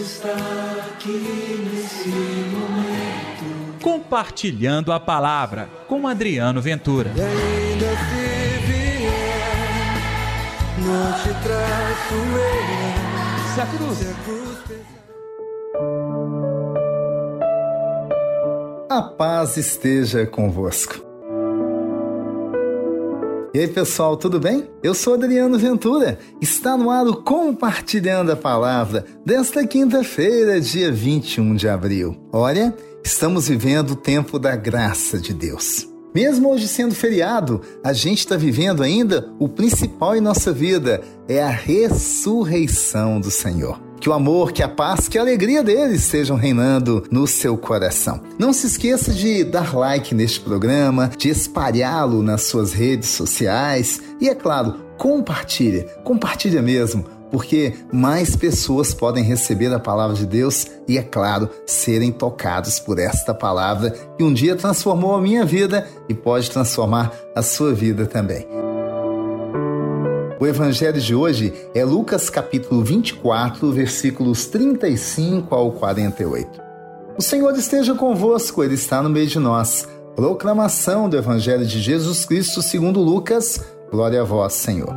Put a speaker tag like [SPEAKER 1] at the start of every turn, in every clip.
[SPEAKER 1] Está aqui nesse momento.
[SPEAKER 2] Compartilhando a palavra com Adriano Ventura.
[SPEAKER 1] E ainda se vier, não te traço eu.
[SPEAKER 2] Se a cruz.
[SPEAKER 1] Se a cruz.
[SPEAKER 3] A paz esteja convosco. E aí, pessoal, tudo bem? Eu sou Adriano Ventura. Está no ar o Compartilhando a Palavra desta quinta-feira, dia 21 de abril. Olha, estamos vivendo o tempo da graça de Deus. Mesmo hoje sendo feriado, a gente está vivendo ainda o principal em nossa vida: é a ressurreição do Senhor. Que o amor, que a paz, que a alegria deles estejam reinando no seu coração. Não se esqueça de dar like neste programa, de espalhá-lo nas suas redes sociais e, é claro, compartilhe, compartilha mesmo, porque mais pessoas podem receber a palavra de Deus e, é claro, serem tocados por esta palavra que um dia transformou a minha vida e pode transformar a sua vida também. O evangelho de hoje é Lucas capítulo 24, versículos 35 ao 48. O Senhor esteja convosco, ele está no meio de nós. Proclamação do evangelho de Jesus Cristo segundo Lucas. Glória a vós, Senhor.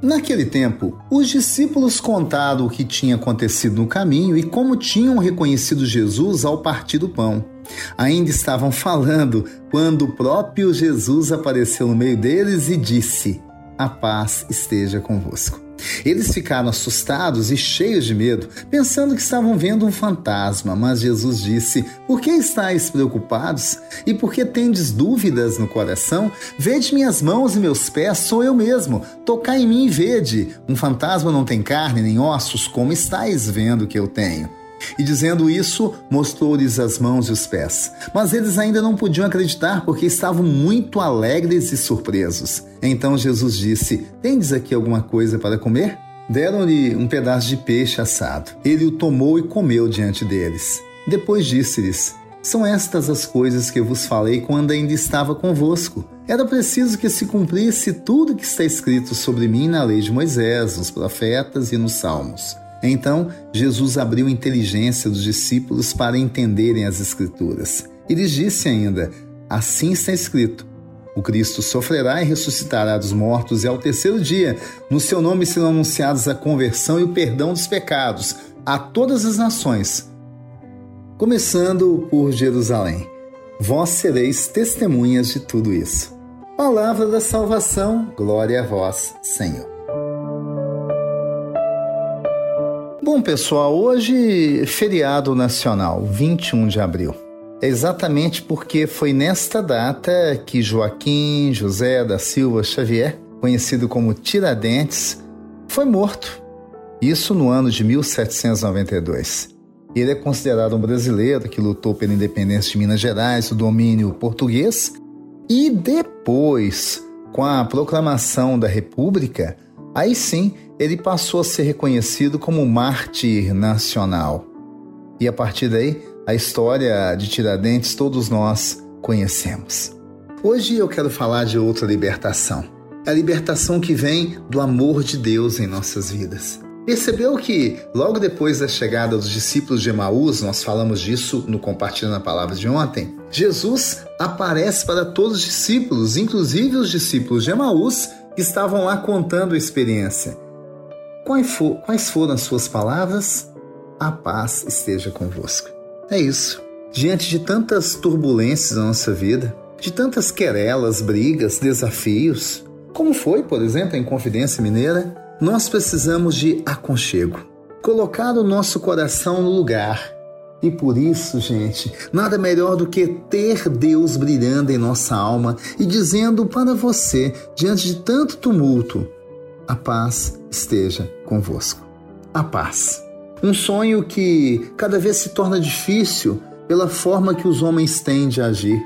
[SPEAKER 3] Naquele tempo, os discípulos contaram o que tinha acontecido no caminho e como tinham reconhecido Jesus ao partir do pão. Ainda estavam falando quando o próprio Jesus apareceu no meio deles e disse: A paz esteja convosco. Eles ficaram assustados e cheios de medo, pensando que estavam vendo um fantasma, mas Jesus disse: Por que estáis preocupados? E por que tendes dúvidas no coração? Vede minhas mãos e meus pés, sou eu mesmo. Tocai em mim e vede. Um fantasma não tem carne nem ossos, como estáis vendo que eu tenho. E dizendo isso, mostrou-lhes as mãos e os pés. Mas eles ainda não podiam acreditar porque estavam muito alegres e surpresos. Então Jesus disse: Tendes aqui alguma coisa para comer? Deram-lhe um pedaço de peixe assado. Ele o tomou e comeu diante deles. Depois disse-lhes: São estas as coisas que vos falei quando ainda estava convosco. Era preciso que se cumprisse tudo que está escrito sobre mim na lei de Moisés, nos profetas e nos salmos. Então, Jesus abriu a inteligência dos discípulos para entenderem as Escrituras. E lhes disse ainda: Assim está escrito: O Cristo sofrerá e ressuscitará dos mortos, e ao terceiro dia, no seu nome serão anunciados a conversão e o perdão dos pecados a todas as nações, começando por Jerusalém. Vós sereis testemunhas de tudo isso. Palavra da salvação, glória a vós, Senhor. Bom, pessoal, hoje feriado nacional, 21 de abril. É exatamente porque foi nesta data que Joaquim José da Silva Xavier, conhecido como Tiradentes, foi morto. Isso no ano de 1792. Ele é considerado um brasileiro que lutou pela independência de Minas Gerais, o domínio português, e depois, com a proclamação da República, aí sim ele passou a ser reconhecido como mártir nacional. E a partir daí, a história de Tiradentes todos nós conhecemos. Hoje eu quero falar de outra libertação. A libertação que vem do amor de Deus em nossas vidas. Percebeu que logo depois da chegada dos discípulos de Emaús, nós falamos disso no Compartilhando a Palavra de ontem, Jesus aparece para todos os discípulos, inclusive os discípulos de Emaús, que estavam lá contando a experiência. Quais foram as suas palavras? A paz esteja convosco. É isso. Diante de tantas turbulências na nossa vida, de tantas querelas, brigas, desafios, como foi, por exemplo, em Confidência Mineira, nós precisamos de aconchego. Colocar o nosso coração no lugar. E por isso, gente, nada melhor do que ter Deus brilhando em nossa alma e dizendo para você, diante de tanto tumulto, a paz esteja convosco. A paz. Um sonho que cada vez se torna difícil pela forma que os homens têm de agir.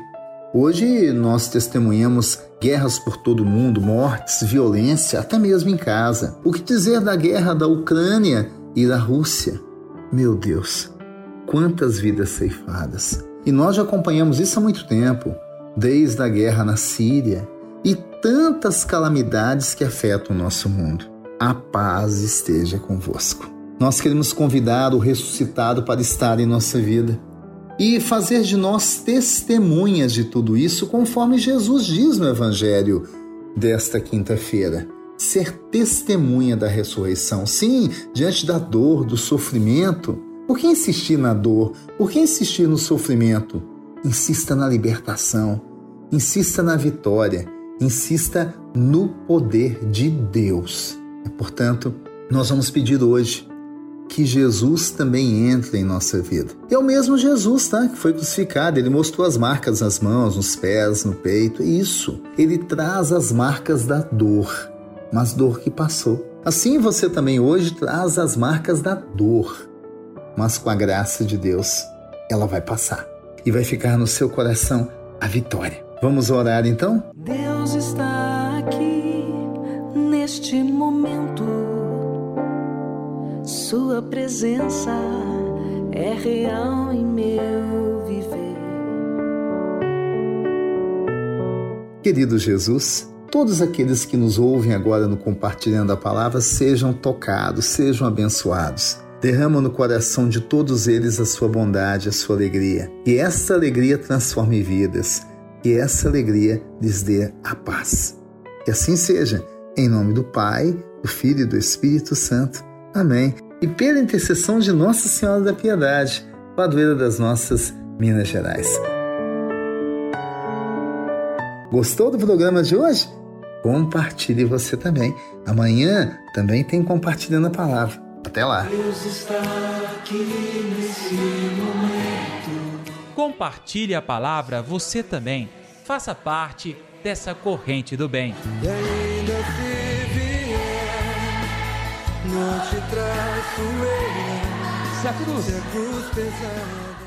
[SPEAKER 3] Hoje nós testemunhamos guerras por todo o mundo, mortes, violência, até mesmo em casa. O que dizer da guerra da Ucrânia e da Rússia? Meu Deus, quantas vidas ceifadas! E nós já acompanhamos isso há muito tempo, desde a guerra na Síria e tantas calamidades que afetam o nosso mundo. a paz esteja convosco. Nós queremos convidar o ressuscitado para estar em nossa vida e fazer de nós testemunhas de tudo isso, conforme Jesus diz no Evangelho desta quinta-feira. Ser testemunha da ressurreição. Sim, diante da dor, do sofrimento. Por que insistir na dor? Por que insistir no sofrimento? Insista na libertação. Insista na vitória. Insista no poder de Deus. Portanto, nós vamos pedir hoje que Jesus também entre em nossa vida. É o mesmo Jesus, tá? Que foi crucificado. Ele mostrou as marcas nas mãos, nos pés, no peito. É isso. Ele traz as marcas da dor, mas dor que passou. Assim você também hoje traz as marcas da dor, mas com a graça de Deus, ela vai passar e vai ficar no seu coração a vitória. Vamos orar então?
[SPEAKER 1] Deus está aqui neste momento. Sua presença é real em meu viver.
[SPEAKER 3] Querido Jesus, todos aqueles que nos ouvem agora no compartilhando a palavra sejam tocados, sejam abençoados. Derrama no coração de todos eles a sua bondade, a sua alegria. E essa alegria transforme vidas. E essa alegria lhes dê a paz. Que assim seja, em nome do Pai, do Filho e do Espírito Santo. Amém. E pela intercessão de Nossa Senhora da Piedade, padroeira das nossas Minas Gerais. Gostou do programa de hoje? Compartilhe você também. Amanhã também tem Compartilhando a Palavra. Até lá.
[SPEAKER 1] Deus está aqui nesse momento.
[SPEAKER 2] Compartilhe a palavra você também. Faça parte dessa corrente do bem.
[SPEAKER 1] E ainda se vier, não te traço eu.
[SPEAKER 2] Se a cruz
[SPEAKER 1] Se a cruz pesada.